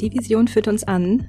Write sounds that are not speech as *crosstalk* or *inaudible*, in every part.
Die Vision führt uns an,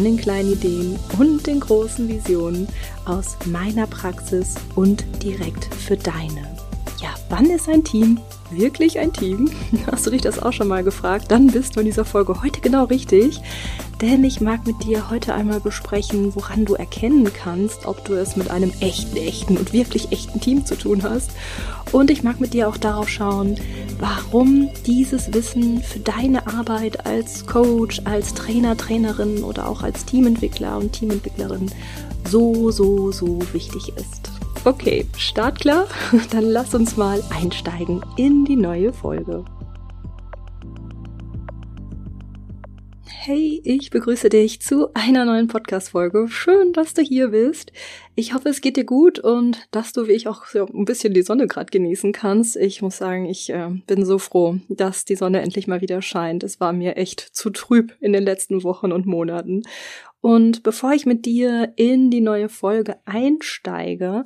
den kleinen Ideen und den großen Visionen aus meiner Praxis und direkt für deine. Ja, wann ist ein Team wirklich ein Team? *laughs* Hast du dich das auch schon mal gefragt? Dann bist du in dieser Folge heute genau richtig. Denn ich mag mit dir heute einmal besprechen, woran du erkennen kannst, ob du es mit einem echten, echten und wirklich echten Team zu tun hast. Und ich mag mit dir auch darauf schauen, warum dieses Wissen für deine Arbeit als Coach, als Trainer, Trainerin oder auch als Teamentwickler und Teamentwicklerin so, so, so wichtig ist. Okay, startklar? *laughs* Dann lass uns mal einsteigen in die neue Folge. Hey, ich begrüße dich zu einer neuen Podcast-Folge. Schön, dass du hier bist. Ich hoffe, es geht dir gut und dass du, wie ich, auch so ein bisschen die Sonne gerade genießen kannst. Ich muss sagen, ich äh, bin so froh, dass die Sonne endlich mal wieder scheint. Es war mir echt zu trüb in den letzten Wochen und Monaten. Und bevor ich mit dir in die neue Folge einsteige,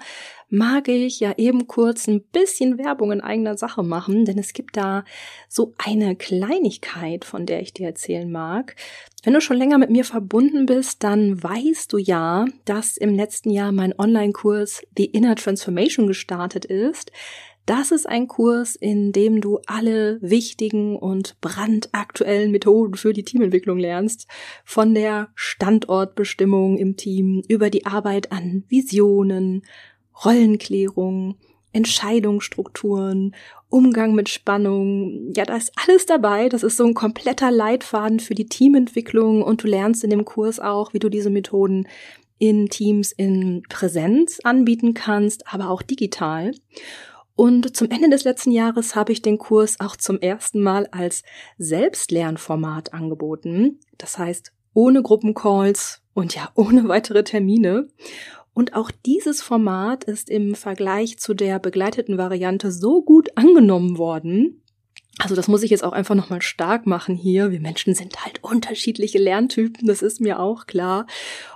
mag ich ja eben kurz ein bisschen Werbung in eigener Sache machen, denn es gibt da so eine Kleinigkeit, von der ich dir erzählen mag. Wenn du schon länger mit mir verbunden bist, dann weißt du ja, dass im letzten Jahr mein Online-Kurs The Inner Transformation gestartet ist. Das ist ein Kurs, in dem du alle wichtigen und brandaktuellen Methoden für die Teamentwicklung lernst. Von der Standortbestimmung im Team über die Arbeit an Visionen, Rollenklärung, Entscheidungsstrukturen, Umgang mit Spannung. Ja, da ist alles dabei. Das ist so ein kompletter Leitfaden für die Teamentwicklung und du lernst in dem Kurs auch, wie du diese Methoden in Teams in Präsenz anbieten kannst, aber auch digital. Und zum Ende des letzten Jahres habe ich den Kurs auch zum ersten Mal als Selbstlernformat angeboten. Das heißt, ohne Gruppencalls und ja, *laughs* ohne weitere Termine. Und auch dieses Format ist im Vergleich zu der begleiteten Variante so gut angenommen worden, also das muss ich jetzt auch einfach nochmal stark machen hier. Wir Menschen sind halt unterschiedliche Lerntypen, das ist mir auch klar.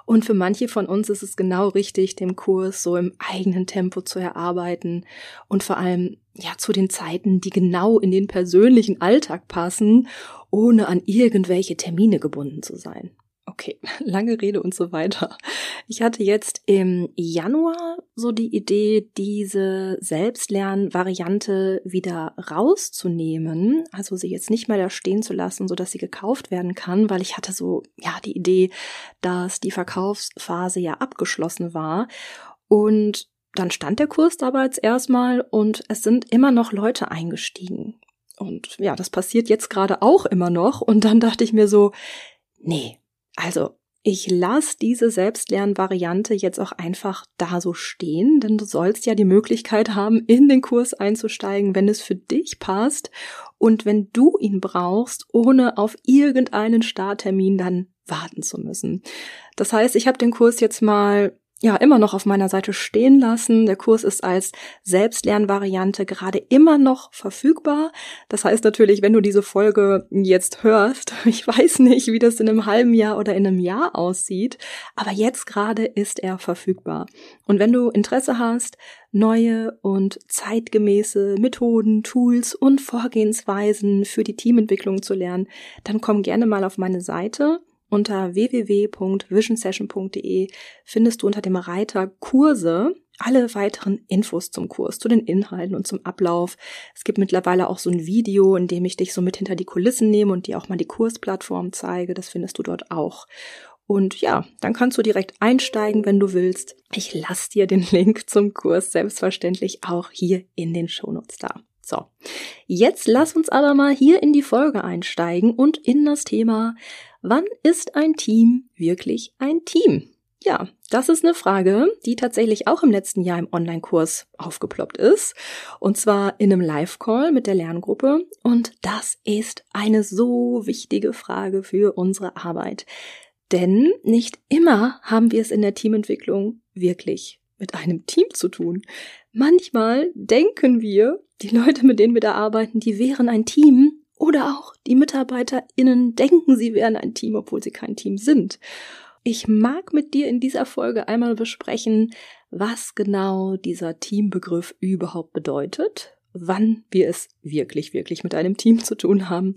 Und für manche von uns ist es genau richtig, den Kurs so im eigenen Tempo zu erarbeiten und vor allem ja zu den Zeiten, die genau in den persönlichen Alltag passen, ohne an irgendwelche Termine gebunden zu sein. Okay, *laughs* lange Rede und so weiter. Ich hatte jetzt im Januar so die Idee, diese Selbstlernvariante wieder rauszunehmen, also sie jetzt nicht mehr da stehen zu lassen, so dass sie gekauft werden kann, weil ich hatte so, ja, die Idee, dass die Verkaufsphase ja abgeschlossen war und dann stand der Kurs dabei jetzt erstmal und es sind immer noch Leute eingestiegen. Und ja, das passiert jetzt gerade auch immer noch. Und dann dachte ich mir so, nee, also, ich lasse diese Selbstlernvariante jetzt auch einfach da so stehen, denn du sollst ja die Möglichkeit haben, in den Kurs einzusteigen, wenn es für dich passt und wenn du ihn brauchst, ohne auf irgendeinen Starttermin dann warten zu müssen. Das heißt, ich habe den Kurs jetzt mal ja immer noch auf meiner Seite stehen lassen. Der Kurs ist als Selbstlernvariante gerade immer noch verfügbar. Das heißt natürlich, wenn du diese Folge jetzt hörst, *laughs* ich weiß nicht, wie das in einem halben Jahr oder in einem Jahr aussieht, aber jetzt gerade ist er verfügbar. Und wenn du Interesse hast, neue und zeitgemäße Methoden, Tools und Vorgehensweisen für die Teamentwicklung zu lernen, dann komm gerne mal auf meine Seite unter www.visionsession.de findest du unter dem Reiter Kurse alle weiteren Infos zum Kurs, zu den Inhalten und zum Ablauf. Es gibt mittlerweile auch so ein Video, in dem ich dich so mit hinter die Kulissen nehme und dir auch mal die Kursplattform zeige. Das findest du dort auch. Und ja, dann kannst du direkt einsteigen, wenn du willst. Ich lasse dir den *laughs* Link zum Kurs selbstverständlich auch hier in den Shownotes da. So, jetzt lass uns aber mal hier in die Folge einsteigen und in das Thema Wann ist ein Team wirklich ein Team? Ja, das ist eine Frage, die tatsächlich auch im letzten Jahr im Online-Kurs aufgeploppt ist. Und zwar in einem Live-Call mit der Lerngruppe. Und das ist eine so wichtige Frage für unsere Arbeit. Denn nicht immer haben wir es in der Teamentwicklung wirklich mit einem Team zu tun. Manchmal denken wir, die Leute, mit denen wir da arbeiten, die wären ein Team, oder auch die MitarbeiterInnen denken, sie wären ein Team, obwohl sie kein Team sind. Ich mag mit dir in dieser Folge einmal besprechen, was genau dieser Teambegriff überhaupt bedeutet, wann wir es wirklich, wirklich mit einem Team zu tun haben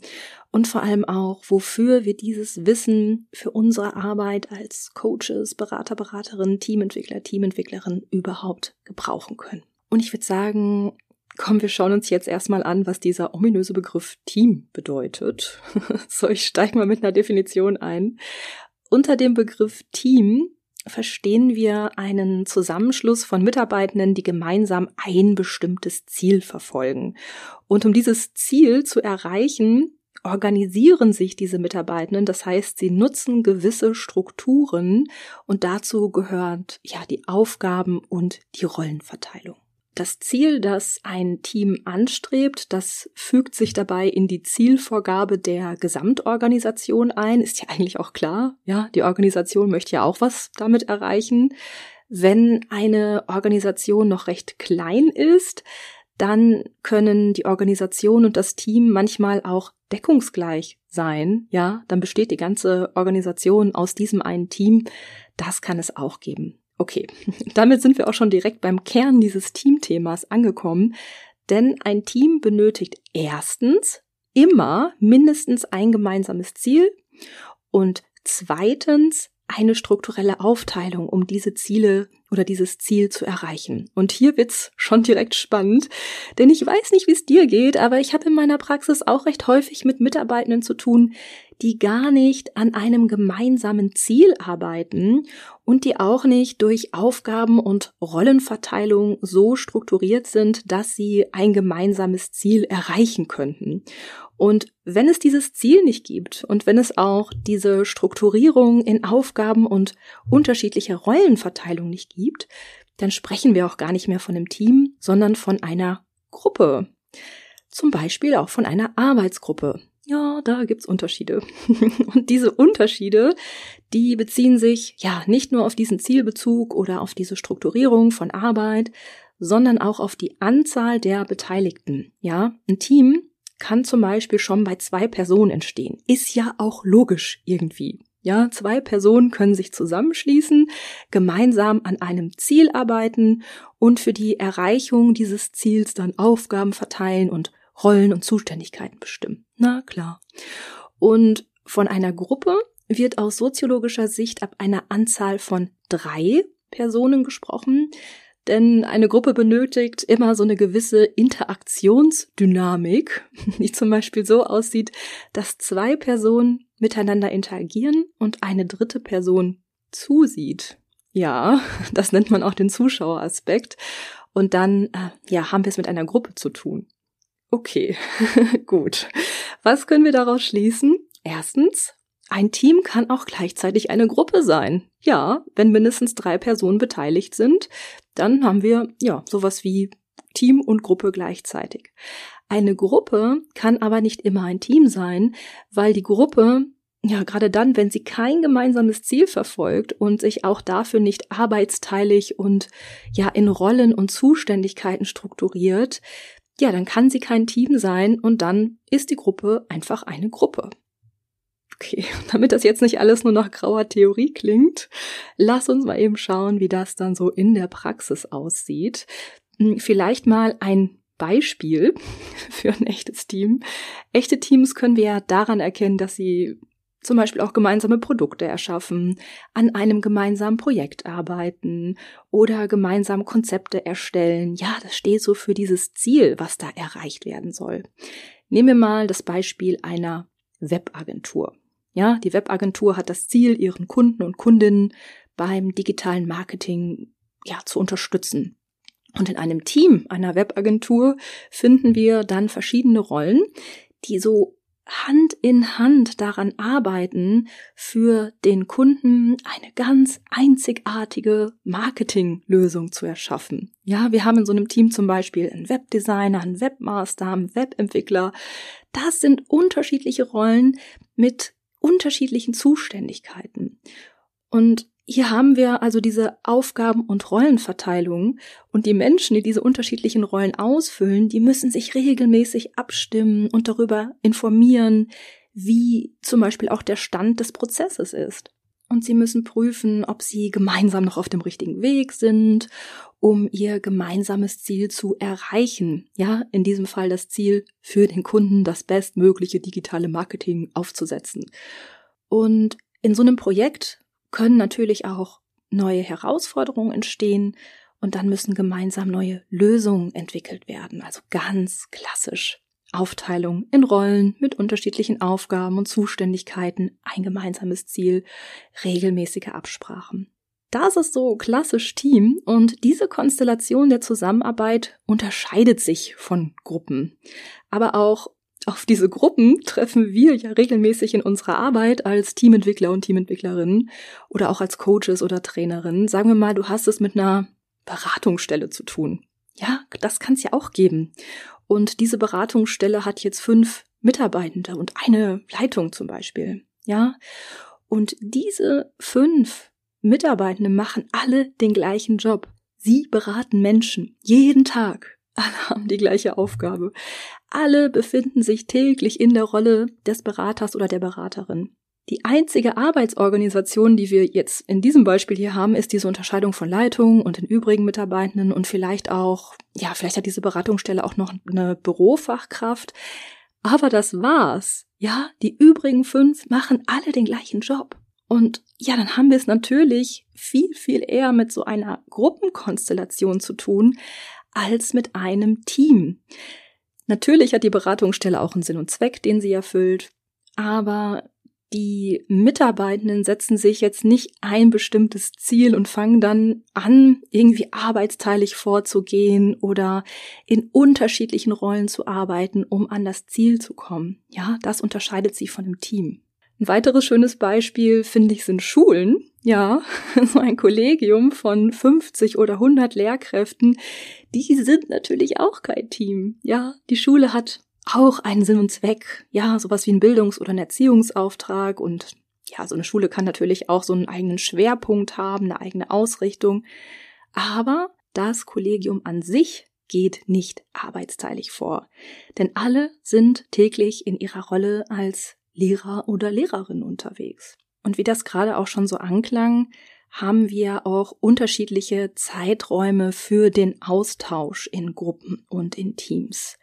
und vor allem auch, wofür wir dieses Wissen für unsere Arbeit als Coaches, Berater, Beraterinnen, Teamentwickler, Teamentwicklerin überhaupt gebrauchen können. Und ich würde sagen, Komm, wir schauen uns jetzt erstmal an, was dieser ominöse Begriff Team bedeutet. *laughs* so, ich steige mal mit einer Definition ein. Unter dem Begriff Team verstehen wir einen Zusammenschluss von Mitarbeitenden, die gemeinsam ein bestimmtes Ziel verfolgen. Und um dieses Ziel zu erreichen, organisieren sich diese Mitarbeitenden, das heißt, sie nutzen gewisse Strukturen und dazu gehört ja die Aufgaben und die Rollenverteilung. Das Ziel, das ein Team anstrebt, das fügt sich dabei in die Zielvorgabe der Gesamtorganisation ein. Ist ja eigentlich auch klar. Ja, die Organisation möchte ja auch was damit erreichen. Wenn eine Organisation noch recht klein ist, dann können die Organisation und das Team manchmal auch deckungsgleich sein. Ja, dann besteht die ganze Organisation aus diesem einen Team. Das kann es auch geben. Okay, *laughs* damit sind wir auch schon direkt beim Kern dieses Teamthemas angekommen, denn ein Team benötigt erstens immer mindestens ein gemeinsames Ziel und zweitens eine strukturelle Aufteilung, um diese Ziele oder dieses Ziel zu erreichen. Und hier wird's schon direkt spannend, denn ich weiß nicht, wie es dir geht, aber ich habe in meiner Praxis auch recht häufig mit Mitarbeitenden zu tun, die gar nicht an einem gemeinsamen Ziel arbeiten und die auch nicht durch Aufgaben und Rollenverteilung so strukturiert sind, dass sie ein gemeinsames Ziel erreichen könnten. Und wenn es dieses Ziel nicht gibt und wenn es auch diese Strukturierung in Aufgaben und unterschiedliche Rollenverteilung nicht gibt, dann sprechen wir auch gar nicht mehr von einem Team, sondern von einer Gruppe. Zum Beispiel auch von einer Arbeitsgruppe. Ja, da gibt's Unterschiede. *laughs* Und diese Unterschiede, die beziehen sich ja nicht nur auf diesen Zielbezug oder auf diese Strukturierung von Arbeit, sondern auch auf die Anzahl der Beteiligten. Ja, ein Team kann zum Beispiel schon bei zwei Personen entstehen. Ist ja auch logisch irgendwie. Ja, zwei Personen können sich zusammenschließen, gemeinsam an einem Ziel arbeiten und für die Erreichung dieses Ziels dann Aufgaben verteilen und Rollen und Zuständigkeiten bestimmen. Na klar. Und von einer Gruppe wird aus soziologischer Sicht ab einer Anzahl von drei Personen gesprochen, denn eine Gruppe benötigt immer so eine gewisse Interaktionsdynamik, *laughs* die zum Beispiel so aussieht, dass zwei Personen miteinander interagieren und eine dritte Person zusieht. Ja, das nennt man auch den Zuschaueraspekt. Und dann, äh, ja, haben wir es mit einer Gruppe zu tun. Okay, *laughs* gut. Was können wir daraus schließen? Erstens, ein Team kann auch gleichzeitig eine Gruppe sein. Ja, wenn mindestens drei Personen beteiligt sind, dann haben wir ja sowas wie Team und Gruppe gleichzeitig. Eine Gruppe kann aber nicht immer ein Team sein, weil die Gruppe ja, gerade dann, wenn sie kein gemeinsames Ziel verfolgt und sich auch dafür nicht arbeitsteilig und ja in Rollen und Zuständigkeiten strukturiert, ja, dann kann sie kein Team sein und dann ist die Gruppe einfach eine Gruppe. Okay, *laughs* damit das jetzt nicht alles nur nach grauer Theorie klingt, lass uns mal eben schauen, wie das dann so in der Praxis aussieht. Hm, vielleicht mal ein Beispiel *laughs* für ein echtes Team. Echte Teams können wir ja daran erkennen, dass sie zum Beispiel auch gemeinsame Produkte erschaffen, an einem gemeinsamen Projekt arbeiten oder gemeinsam Konzepte erstellen. Ja, das steht so für dieses Ziel, was da erreicht werden soll. Nehmen wir mal das Beispiel einer Webagentur. Ja, die Webagentur hat das Ziel, ihren Kunden und Kundinnen beim digitalen Marketing ja zu unterstützen. Und in einem Team einer Webagentur finden wir dann verschiedene Rollen, die so Hand in Hand daran arbeiten, für den Kunden eine ganz einzigartige Marketinglösung zu erschaffen. Ja, wir haben in so einem Team zum Beispiel einen Webdesigner, einen Webmaster, einen Webentwickler. Das sind unterschiedliche Rollen mit unterschiedlichen Zuständigkeiten. Und hier haben wir also diese Aufgaben- und Rollenverteilung und die Menschen, die diese unterschiedlichen Rollen ausfüllen, die müssen sich regelmäßig abstimmen und darüber informieren, wie zum Beispiel auch der Stand des Prozesses ist. Und sie müssen prüfen, ob sie gemeinsam noch auf dem richtigen Weg sind, um ihr gemeinsames Ziel zu erreichen. Ja, in diesem Fall das Ziel für den Kunden, das bestmögliche digitale Marketing aufzusetzen. Und in so einem Projekt können natürlich auch neue Herausforderungen entstehen und dann müssen gemeinsam neue Lösungen entwickelt werden. Also ganz klassisch. Aufteilung in Rollen mit unterschiedlichen Aufgaben und Zuständigkeiten, ein gemeinsames Ziel, regelmäßige Absprachen. Das ist so klassisch Team und diese Konstellation der Zusammenarbeit unterscheidet sich von Gruppen. Aber auch auf diese Gruppen treffen wir ja regelmäßig in unserer Arbeit als Teamentwickler und Teamentwicklerinnen oder auch als Coaches oder Trainerinnen. Sagen wir mal, du hast es mit einer Beratungsstelle zu tun. Ja, das kann es ja auch geben. Und diese Beratungsstelle hat jetzt fünf Mitarbeitende und eine Leitung zum Beispiel. Ja, und diese fünf Mitarbeitende machen alle den gleichen Job. Sie beraten Menschen jeden Tag. Alle haben die gleiche Aufgabe. Alle befinden sich täglich in der Rolle des Beraters oder der Beraterin. Die einzige Arbeitsorganisation, die wir jetzt in diesem Beispiel hier haben, ist diese Unterscheidung von Leitung und den übrigen Mitarbeitenden und vielleicht auch, ja, vielleicht hat diese Beratungsstelle auch noch eine Bürofachkraft. Aber das war's. Ja, die übrigen fünf machen alle den gleichen Job. Und ja, dann haben wir es natürlich viel, viel eher mit so einer Gruppenkonstellation zu tun, als mit einem Team. Natürlich hat die Beratungsstelle auch einen Sinn und Zweck, den sie erfüllt, aber die Mitarbeitenden setzen sich jetzt nicht ein bestimmtes Ziel und fangen dann an, irgendwie arbeitsteilig vorzugehen oder in unterschiedlichen Rollen zu arbeiten, um an das Ziel zu kommen. Ja, das unterscheidet sie von einem Team. Ein weiteres schönes Beispiel, finde ich, sind Schulen. Ja, *laughs* so ein Kollegium von 50 oder 100 Lehrkräften, die sind natürlich auch kein Team. Ja, die Schule hat auch einen Sinn und Zweck. Ja, sowas wie ein Bildungs- oder ein Erziehungsauftrag und ja, so eine Schule kann natürlich auch so einen eigenen Schwerpunkt haben, eine eigene Ausrichtung. Aber das Kollegium an sich geht nicht arbeitsteilig vor. Denn alle sind täglich in ihrer Rolle als Lehrer oder Lehrerin unterwegs. Und wie das gerade auch schon so anklang, haben wir auch unterschiedliche Zeiträume für den Austausch in Gruppen und in Teams.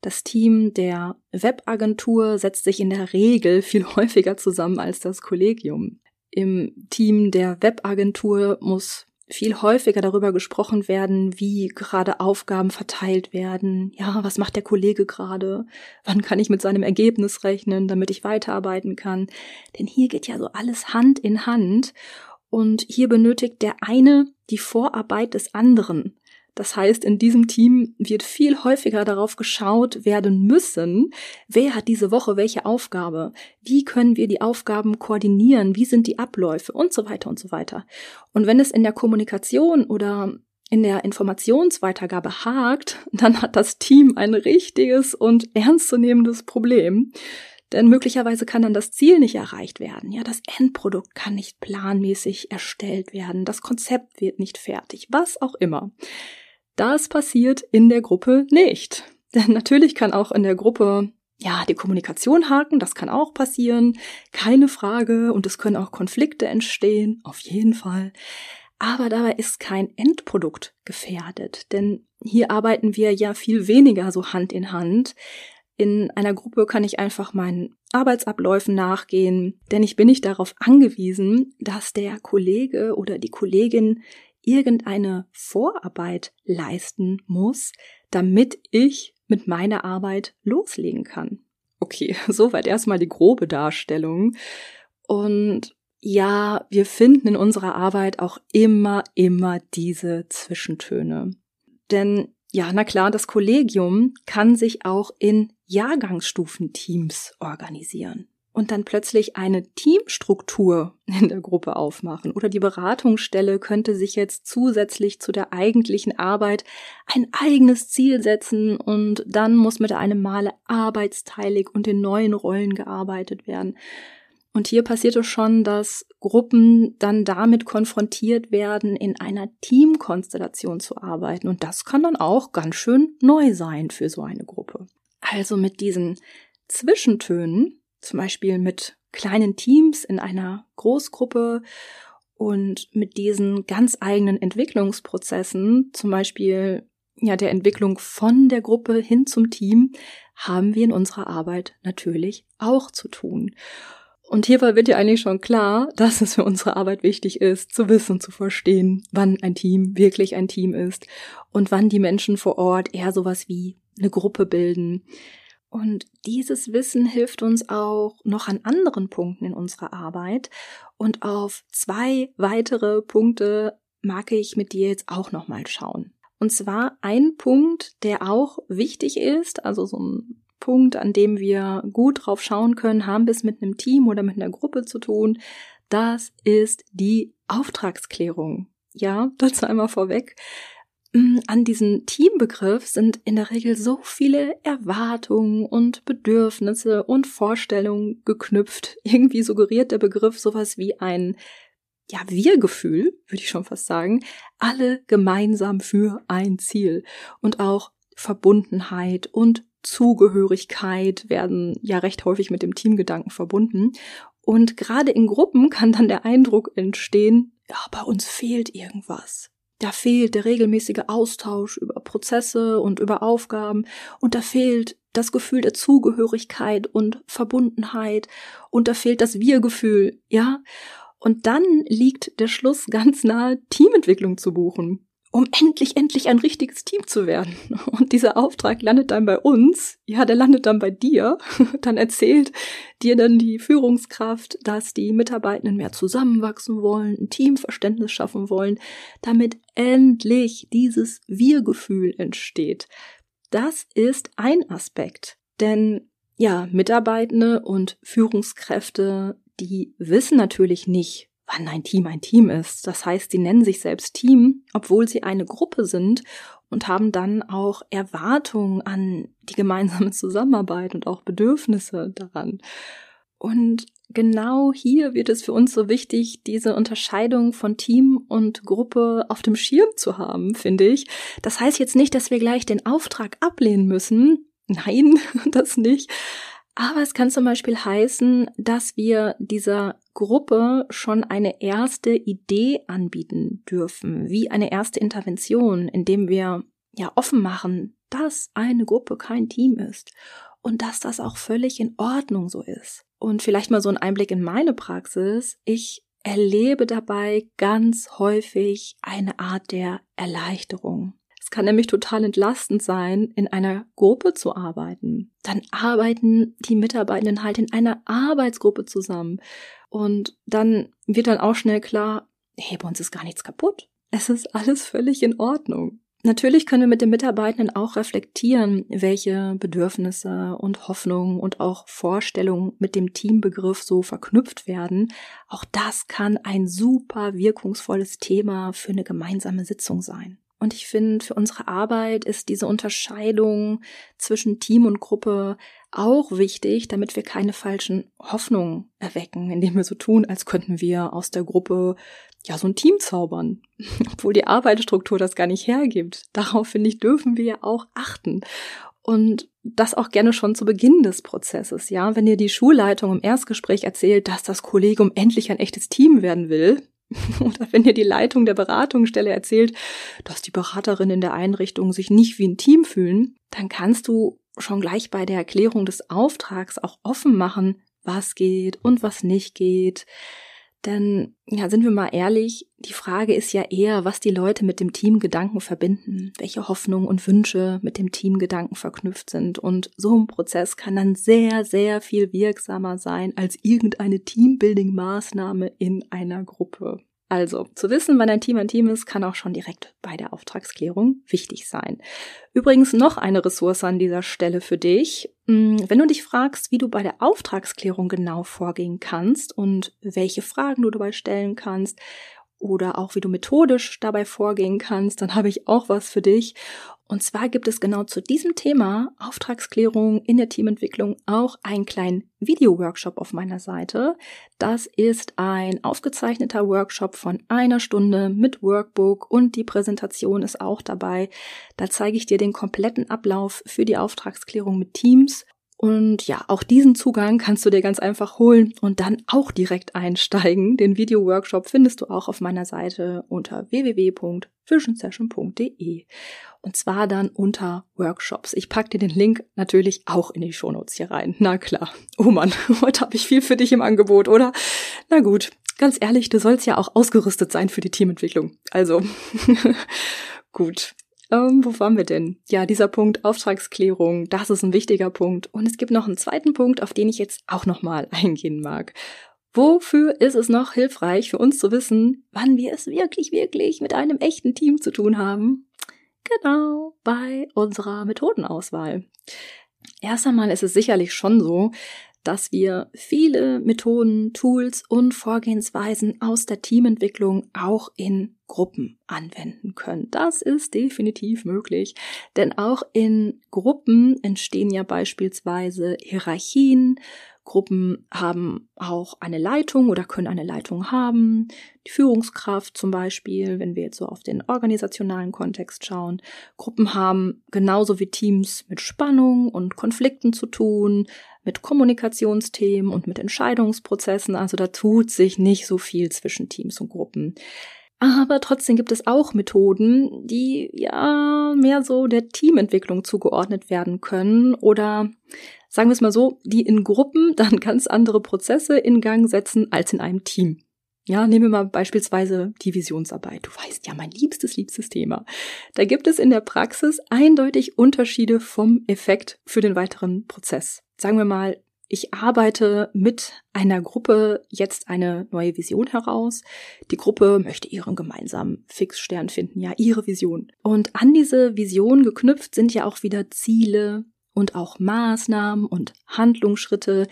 Das Team der Webagentur setzt sich in der Regel viel häufiger zusammen als das Kollegium. Im Team der Webagentur muss viel häufiger darüber gesprochen werden, wie gerade Aufgaben verteilt werden. Ja, was macht der Kollege gerade? Wann kann ich mit seinem Ergebnis rechnen, damit ich weiterarbeiten kann? Denn hier geht ja so alles Hand in Hand und hier benötigt der eine die Vorarbeit des anderen. Das heißt, in diesem Team wird viel häufiger darauf geschaut werden müssen, wer hat diese Woche welche Aufgabe, wie können wir die Aufgaben koordinieren, wie sind die Abläufe und so weiter und so weiter. Und wenn es in der Kommunikation oder in der Informationsweitergabe hakt, dann hat das Team ein richtiges und ernstzunehmendes Problem. Denn möglicherweise kann dann das Ziel nicht erreicht werden. Ja, das Endprodukt kann nicht planmäßig erstellt werden. Das Konzept wird nicht fertig. Was auch immer. Das passiert in der Gruppe nicht. *laughs* Denn natürlich kann auch in der Gruppe ja, die Kommunikation haken, das kann auch passieren, keine Frage, und es können auch Konflikte entstehen, auf jeden Fall. Aber dabei ist kein Endprodukt gefährdet, denn hier arbeiten wir ja viel weniger so Hand in Hand. In einer Gruppe kann ich einfach meinen Arbeitsabläufen nachgehen, denn ich bin nicht darauf angewiesen, dass der Kollege oder die Kollegin irgendeine Vorarbeit leisten muss, damit ich mit meiner Arbeit loslegen kann. Okay, *laughs* soweit erstmal die grobe Darstellung. Und ja, wir finden in unserer Arbeit auch immer, immer diese Zwischentöne. Denn ja, na klar, das Kollegium kann sich auch in Jahrgangsstufenteams organisieren und dann plötzlich eine Teamstruktur in der Gruppe aufmachen. Oder die Beratungsstelle könnte sich jetzt zusätzlich zu der eigentlichen Arbeit ein eigenes Ziel setzen und dann muss mit einem Male arbeitsteilig und in neuen Rollen gearbeitet werden. Und hier passiert es schon, dass Gruppen dann damit konfrontiert werden, in einer Teamkonstellation zu arbeiten. Und das kann dann auch ganz schön neu sein für so eine Gruppe. Also mit diesen Zwischentönen zum Beispiel mit kleinen Teams in einer Großgruppe und mit diesen ganz eigenen Entwicklungsprozessen, zum Beispiel ja der Entwicklung von der Gruppe hin zum Team, haben wir in unserer Arbeit natürlich auch zu tun. Und hierbei wird ja eigentlich schon klar, dass es für unsere Arbeit wichtig ist, zu wissen, zu verstehen, wann ein Team wirklich ein Team ist und wann die Menschen vor Ort eher sowas wie eine Gruppe bilden, und dieses Wissen hilft uns auch noch an anderen Punkten in unserer Arbeit. Und auf zwei weitere Punkte mag ich mit dir jetzt auch nochmal schauen. Und zwar ein Punkt, der auch wichtig ist, also so ein Punkt, an dem wir gut drauf schauen können, haben wir es mit einem Team oder mit einer Gruppe zu tun. Das ist die Auftragsklärung. Ja, dazu einmal vorweg. Mm, an diesen Teambegriff sind in der Regel so viele Erwartungen und Bedürfnisse und Vorstellungen geknüpft. *laughs* Irgendwie suggeriert der Begriff sowas wie ein ja, Wir-Gefühl, würde ich schon fast sagen, alle gemeinsam für ein Ziel. Und auch Verbundenheit und Zugehörigkeit werden ja recht häufig mit dem Teamgedanken verbunden. Und gerade in Gruppen kann dann der Eindruck entstehen, ja, bei uns fehlt irgendwas. Da fehlt der regelmäßige Austausch über Prozesse und über Aufgaben. Und da fehlt das Gefühl der Zugehörigkeit und Verbundenheit. Und da fehlt das Wir-Gefühl, ja? Und dann liegt der Schluss *laughs* ganz nahe, Teamentwicklung zu buchen um endlich, endlich ein richtiges Team zu werden. *laughs* Und dieser Auftrag landet dann bei uns, ja, der landet dann bei dir. *laughs* Dann erzählt dir dann die Führungskraft, dass die Mitarbeitenden mehr zusammenwachsen wollen, ein Teamverständnis schaffen wollen, damit endlich dieses Wir-Gefühl entsteht. Das ist ein Aspekt. Denn ja, Mitarbeitende und Führungskräfte, die wissen natürlich nicht, wann ein Team ein Team ist. Das heißt, sie nennen sich selbst Team, obwohl sie eine Gruppe sind und haben dann auch Erwartungen an die gemeinsame Zusammenarbeit und auch Bedürfnisse daran. Und genau hier wird es für uns so wichtig, diese Unterscheidung von Team und Gruppe auf dem Schirm zu haben, finde ich. Das heißt jetzt nicht, dass wir gleich den Auftrag ablehnen müssen. Nein, *laughs* das nicht. Aber es kann zum Beispiel heißen, dass wir dieser Gruppe schon eine erste Idee anbieten dürfen, wie eine erste Intervention, indem wir ja offen machen, dass eine Gruppe kein Team ist und dass das auch völlig in Ordnung so ist. Und vielleicht mal so ein Einblick in meine Praxis. Ich erlebe dabei ganz häufig eine Art der Erleichterung. Es kann nämlich total entlastend sein, in einer Gruppe zu arbeiten. Dann arbeiten die Mitarbeitenden halt in einer Arbeitsgruppe zusammen. Und dann wird dann auch schnell klar, hey, bei uns ist gar nichts kaputt. Es ist alles völlig in Ordnung. Natürlich können wir mit den Mitarbeitenden auch reflektieren, welche Bedürfnisse und Hoffnungen und auch Vorstellungen mit dem Teambegriff so verknüpft werden. Auch das kann ein super wirkungsvolles Thema für eine gemeinsame Sitzung sein. Und ich finde, für unsere Arbeit ist diese Unterscheidung zwischen Team und Gruppe auch wichtig, damit wir keine falschen Hoffnungen erwecken, indem wir so tun, als könnten wir aus der Gruppe ja so ein Team zaubern, *laughs* obwohl die Arbeitsstruktur das gar nicht hergibt. Darauf, finde ich, dürfen wir ja auch achten. Und das auch gerne schon zu Beginn des Prozesses, ja. Wenn dir die Schulleitung im Erstgespräch erzählt, dass das Kollegium endlich ein echtes Team werden will, *laughs* Oder wenn dir die Leitung der Beratungsstelle erzählt, dass die Beraterinnen in der Einrichtung sich nicht wie ein Team fühlen, dann kannst du schon gleich bei der Erklärung des Auftrags auch offen machen, was geht und was nicht geht. Denn, ja, sind wir mal ehrlich, die Frage ist ja eher, was die Leute mit dem Teamgedanken verbinden, welche Hoffnungen und Wünsche mit dem Teamgedanken verknüpft sind. Und so ein Prozess kann dann sehr, sehr viel wirksamer sein als irgendeine Teambuilding-Maßnahme in einer Gruppe. Also, zu wissen, wann ein Team ein Team ist, kann auch schon direkt bei der Auftragsklärung wichtig sein. Übrigens noch eine Ressource an dieser Stelle für dich. Hm, wenn du dich fragst, wie du bei der Auftragsklärung genau vorgehen kannst und welche Fragen du dabei stellen kannst oder auch wie du methodisch dabei vorgehen kannst, dann habe ich auch was für dich. Und zwar gibt es genau zu diesem Thema Auftragsklärung in der Teamentwicklung auch einen kleinen Video-Workshop auf meiner Seite. Das ist ein aufgezeichneter Workshop von einer Stunde mit Workbook und die Präsentation ist auch dabei. Da zeige ich dir den kompletten Ablauf für die Auftragsklärung mit Teams und ja, auch diesen Zugang kannst du dir ganz einfach holen und dann auch direkt einsteigen. Den Video-Workshop findest du auch auf meiner Seite unter www.visionsession.de. Und zwar dann unter Workshops. Ich pack dir den Link natürlich auch in die Shownotes hier rein. Na klar. Oh Mann, *laughs* heute habe ich viel für dich im Angebot, oder? Na gut, ganz ehrlich, du sollst ja auch ausgerüstet sein für die Teamentwicklung. Also, *laughs* gut. Ähm, wo waren wir denn? Ja, dieser Punkt Auftragsklärung, das ist ein wichtiger Punkt. Und es gibt noch einen zweiten Punkt, auf den ich jetzt auch nochmal *laughs* eingehen mag. Wofür ist es noch hilfreich für uns zu wissen, wann wir es wirklich, wirklich mit einem echten Team zu tun haben? Genau, bei unserer Methodenauswahl. Erst einmal ist es sicherlich schon so, dass wir viele Methoden, Tools und Vorgehensweisen aus der Teamentwicklung auch in Gruppen anwenden können. Das ist definitiv möglich, denn auch in Gruppen entstehen ja beispielsweise Hierarchien, Gruppen haben auch eine Leitung oder können eine Leitung haben. Die Führungskraft zum Beispiel, wenn wir jetzt so auf den organisationalen Kontext schauen. Gruppen haben genauso wie Teams mit Spannung und Konflikten zu tun, mit Kommunikationsthemen und mit Entscheidungsprozessen. Also da tut sich nicht so viel zwischen Teams und Gruppen. Aber trotzdem gibt es auch Methoden, die ja mehr so der Teamentwicklung zugeordnet werden können oder sagen wir es mal so, die in Gruppen *laughs* dann ganz andere Prozesse in Gang setzen als in einem Team. Ja, nehmen wir mal beispielsweise die Visionsarbeit. Du weißt ja, mein liebstes, liebstes Thema. Da gibt es in der Praxis eindeutig Unterschiede vom Effekt für den weiteren Prozess. Sagen wir mal, ich arbeite mit einer Gruppe jetzt eine neue Vision heraus. Die Gruppe möchte ihren gemeinsamen Fixstern finden, ja, ihre Vision. Und an diese Vision geknüpft sind ja auch wieder Ziele und auch Maßnahmen und Handlungsschritte,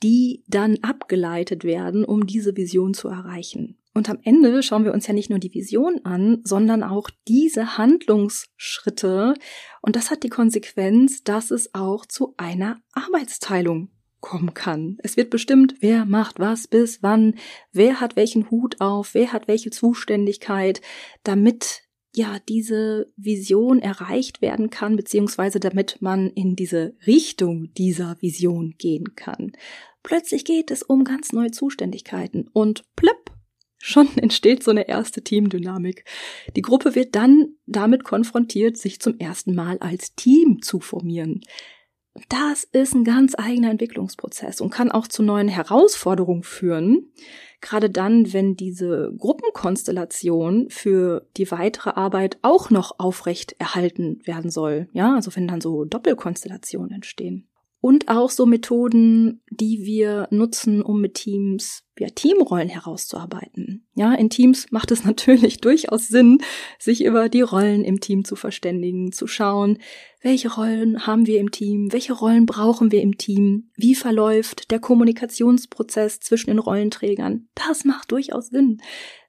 die dann abgeleitet werden, um diese Vision zu erreichen. Und am Ende schauen wir uns ja nicht nur die Vision an, sondern auch diese Handlungsschritte. Und das hat die Konsequenz, dass es auch zu einer Arbeitsteilung kommen kann. Es wird bestimmt, wer macht was bis wann, wer hat welchen Hut auf, wer hat welche Zuständigkeit, damit ja diese Vision erreicht werden kann, beziehungsweise damit man in diese Richtung dieser Vision gehen kann. Plötzlich geht es um ganz neue Zuständigkeiten und plöpp, schon *laughs* entsteht so eine erste Teamdynamik. Die Gruppe wird dann damit konfrontiert, sich zum ersten Mal als Team zu formieren. Das ist ein ganz eigener Entwicklungsprozess und kann auch zu neuen Herausforderungen führen. Gerade dann, wenn diese Gruppenkonstellation für die weitere Arbeit auch noch aufrecht erhalten werden soll. Ja, also wenn dann so Doppelkonstellationen entstehen und auch so Methoden, die wir nutzen, um mit Teams ja, Teamrollen herauszuarbeiten. Ja, in Teams macht es *laughs* natürlich durchaus Sinn, sich über die Rollen im Team zu verständigen, zu schauen, welche Rollen haben wir im Team, welche Rollen brauchen wir im Team, wie verläuft der Kommunikationsprozess zwischen den Rollenträgern. Das macht durchaus Sinn.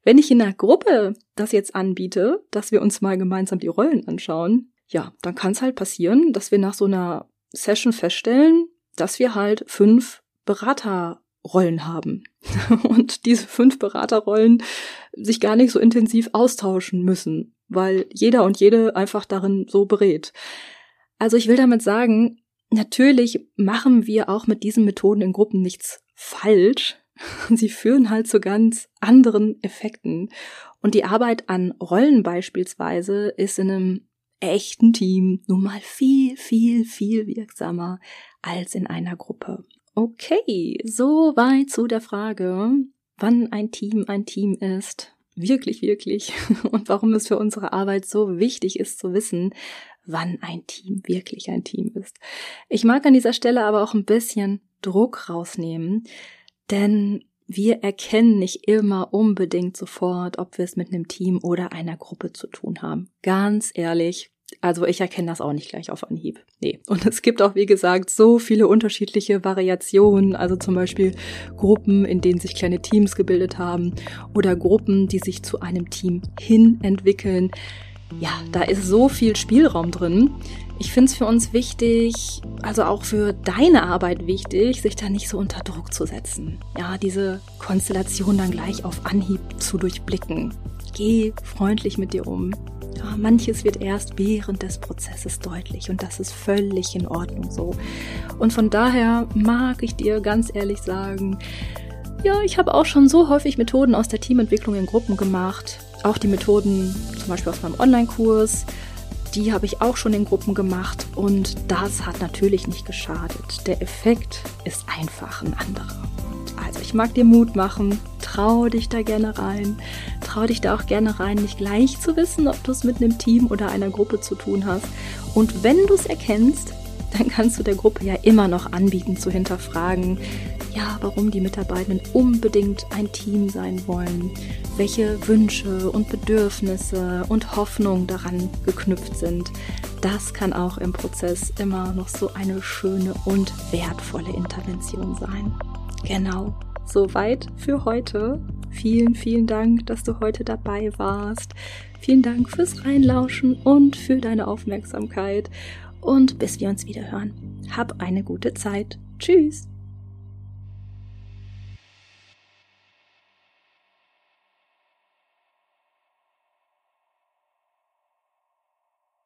Wenn ich in einer Gruppe das jetzt anbiete, dass wir uns mal gemeinsam die Rollen anschauen, ja, dann kann es halt passieren, dass wir nach so einer Session feststellen, dass wir halt fünf Beraterrollen haben *laughs* und diese fünf Beraterrollen sich gar nicht so intensiv austauschen müssen, weil jeder und jede einfach darin so berät. Also ich will damit sagen, natürlich machen wir auch mit diesen Methoden in Gruppen nichts falsch. *laughs* Sie führen halt zu ganz anderen Effekten. Und die Arbeit an Rollen beispielsweise ist in einem echten Team nun mal viel, viel, viel wirksamer als in einer Gruppe. Okay, so weit zu der Frage, wann ein Team ein Team ist. Wirklich, wirklich. *laughs* Und warum es für unsere Arbeit so wichtig ist zu wissen, wann ein Team wirklich ein Team ist. Ich mag an dieser Stelle aber auch ein bisschen Druck rausnehmen, denn wir erkennen nicht immer unbedingt sofort, ob wir es mit einem Team oder einer Gruppe zu tun haben. Ganz ehrlich, also ich erkenne das auch nicht gleich auf Anhieb. Nee. Und es gibt auch, wie gesagt, so viele unterschiedliche Variationen. Also zum Beispiel Gruppen, in denen sich kleine Teams gebildet haben oder Gruppen, die sich zu einem Team hin entwickeln. Ja, da ist so viel Spielraum drin. Ich finde es für uns wichtig, also auch für deine Arbeit wichtig, sich da nicht so unter Druck zu setzen. Ja, diese Konstellation dann gleich auf Anhieb zu durchblicken. Geh freundlich mit dir um. Ja, manches wird erst während des Prozesses deutlich und das ist völlig in Ordnung so. Und von daher mag ich dir ganz ehrlich sagen, ja, ich habe auch schon so häufig Methoden aus der Teamentwicklung in Gruppen gemacht. Auch die Methoden zum Beispiel aus meinem Online-Kurs die habe ich auch schon in Gruppen gemacht und das hat natürlich nicht geschadet. Der Effekt ist einfach ein anderer. Also ich mag dir Mut machen, trau dich da gerne rein, trau dich da auch gerne rein, nicht gleich zu wissen, ob du es mit einem Team oder einer Gruppe zu tun hast. Und wenn du es erkennst, *laughs* dann kannst du der Gruppe ja immer noch anbieten zu hinterfragen, ja, warum die Mitarbeitenden unbedingt ein Team sein wollen, welche Wünsche und Bedürfnisse und Hoffnungen daran geknüpft sind. Das kann auch im Prozess immer noch so eine schöne und wertvolle Intervention sein. Genau, soweit für heute. Vielen, vielen Dank, dass du heute dabei warst. Vielen Dank fürs Reinlauschen und für deine Aufmerksamkeit. Und bis wir uns wieder hören. Hab eine gute Zeit. Tschüss.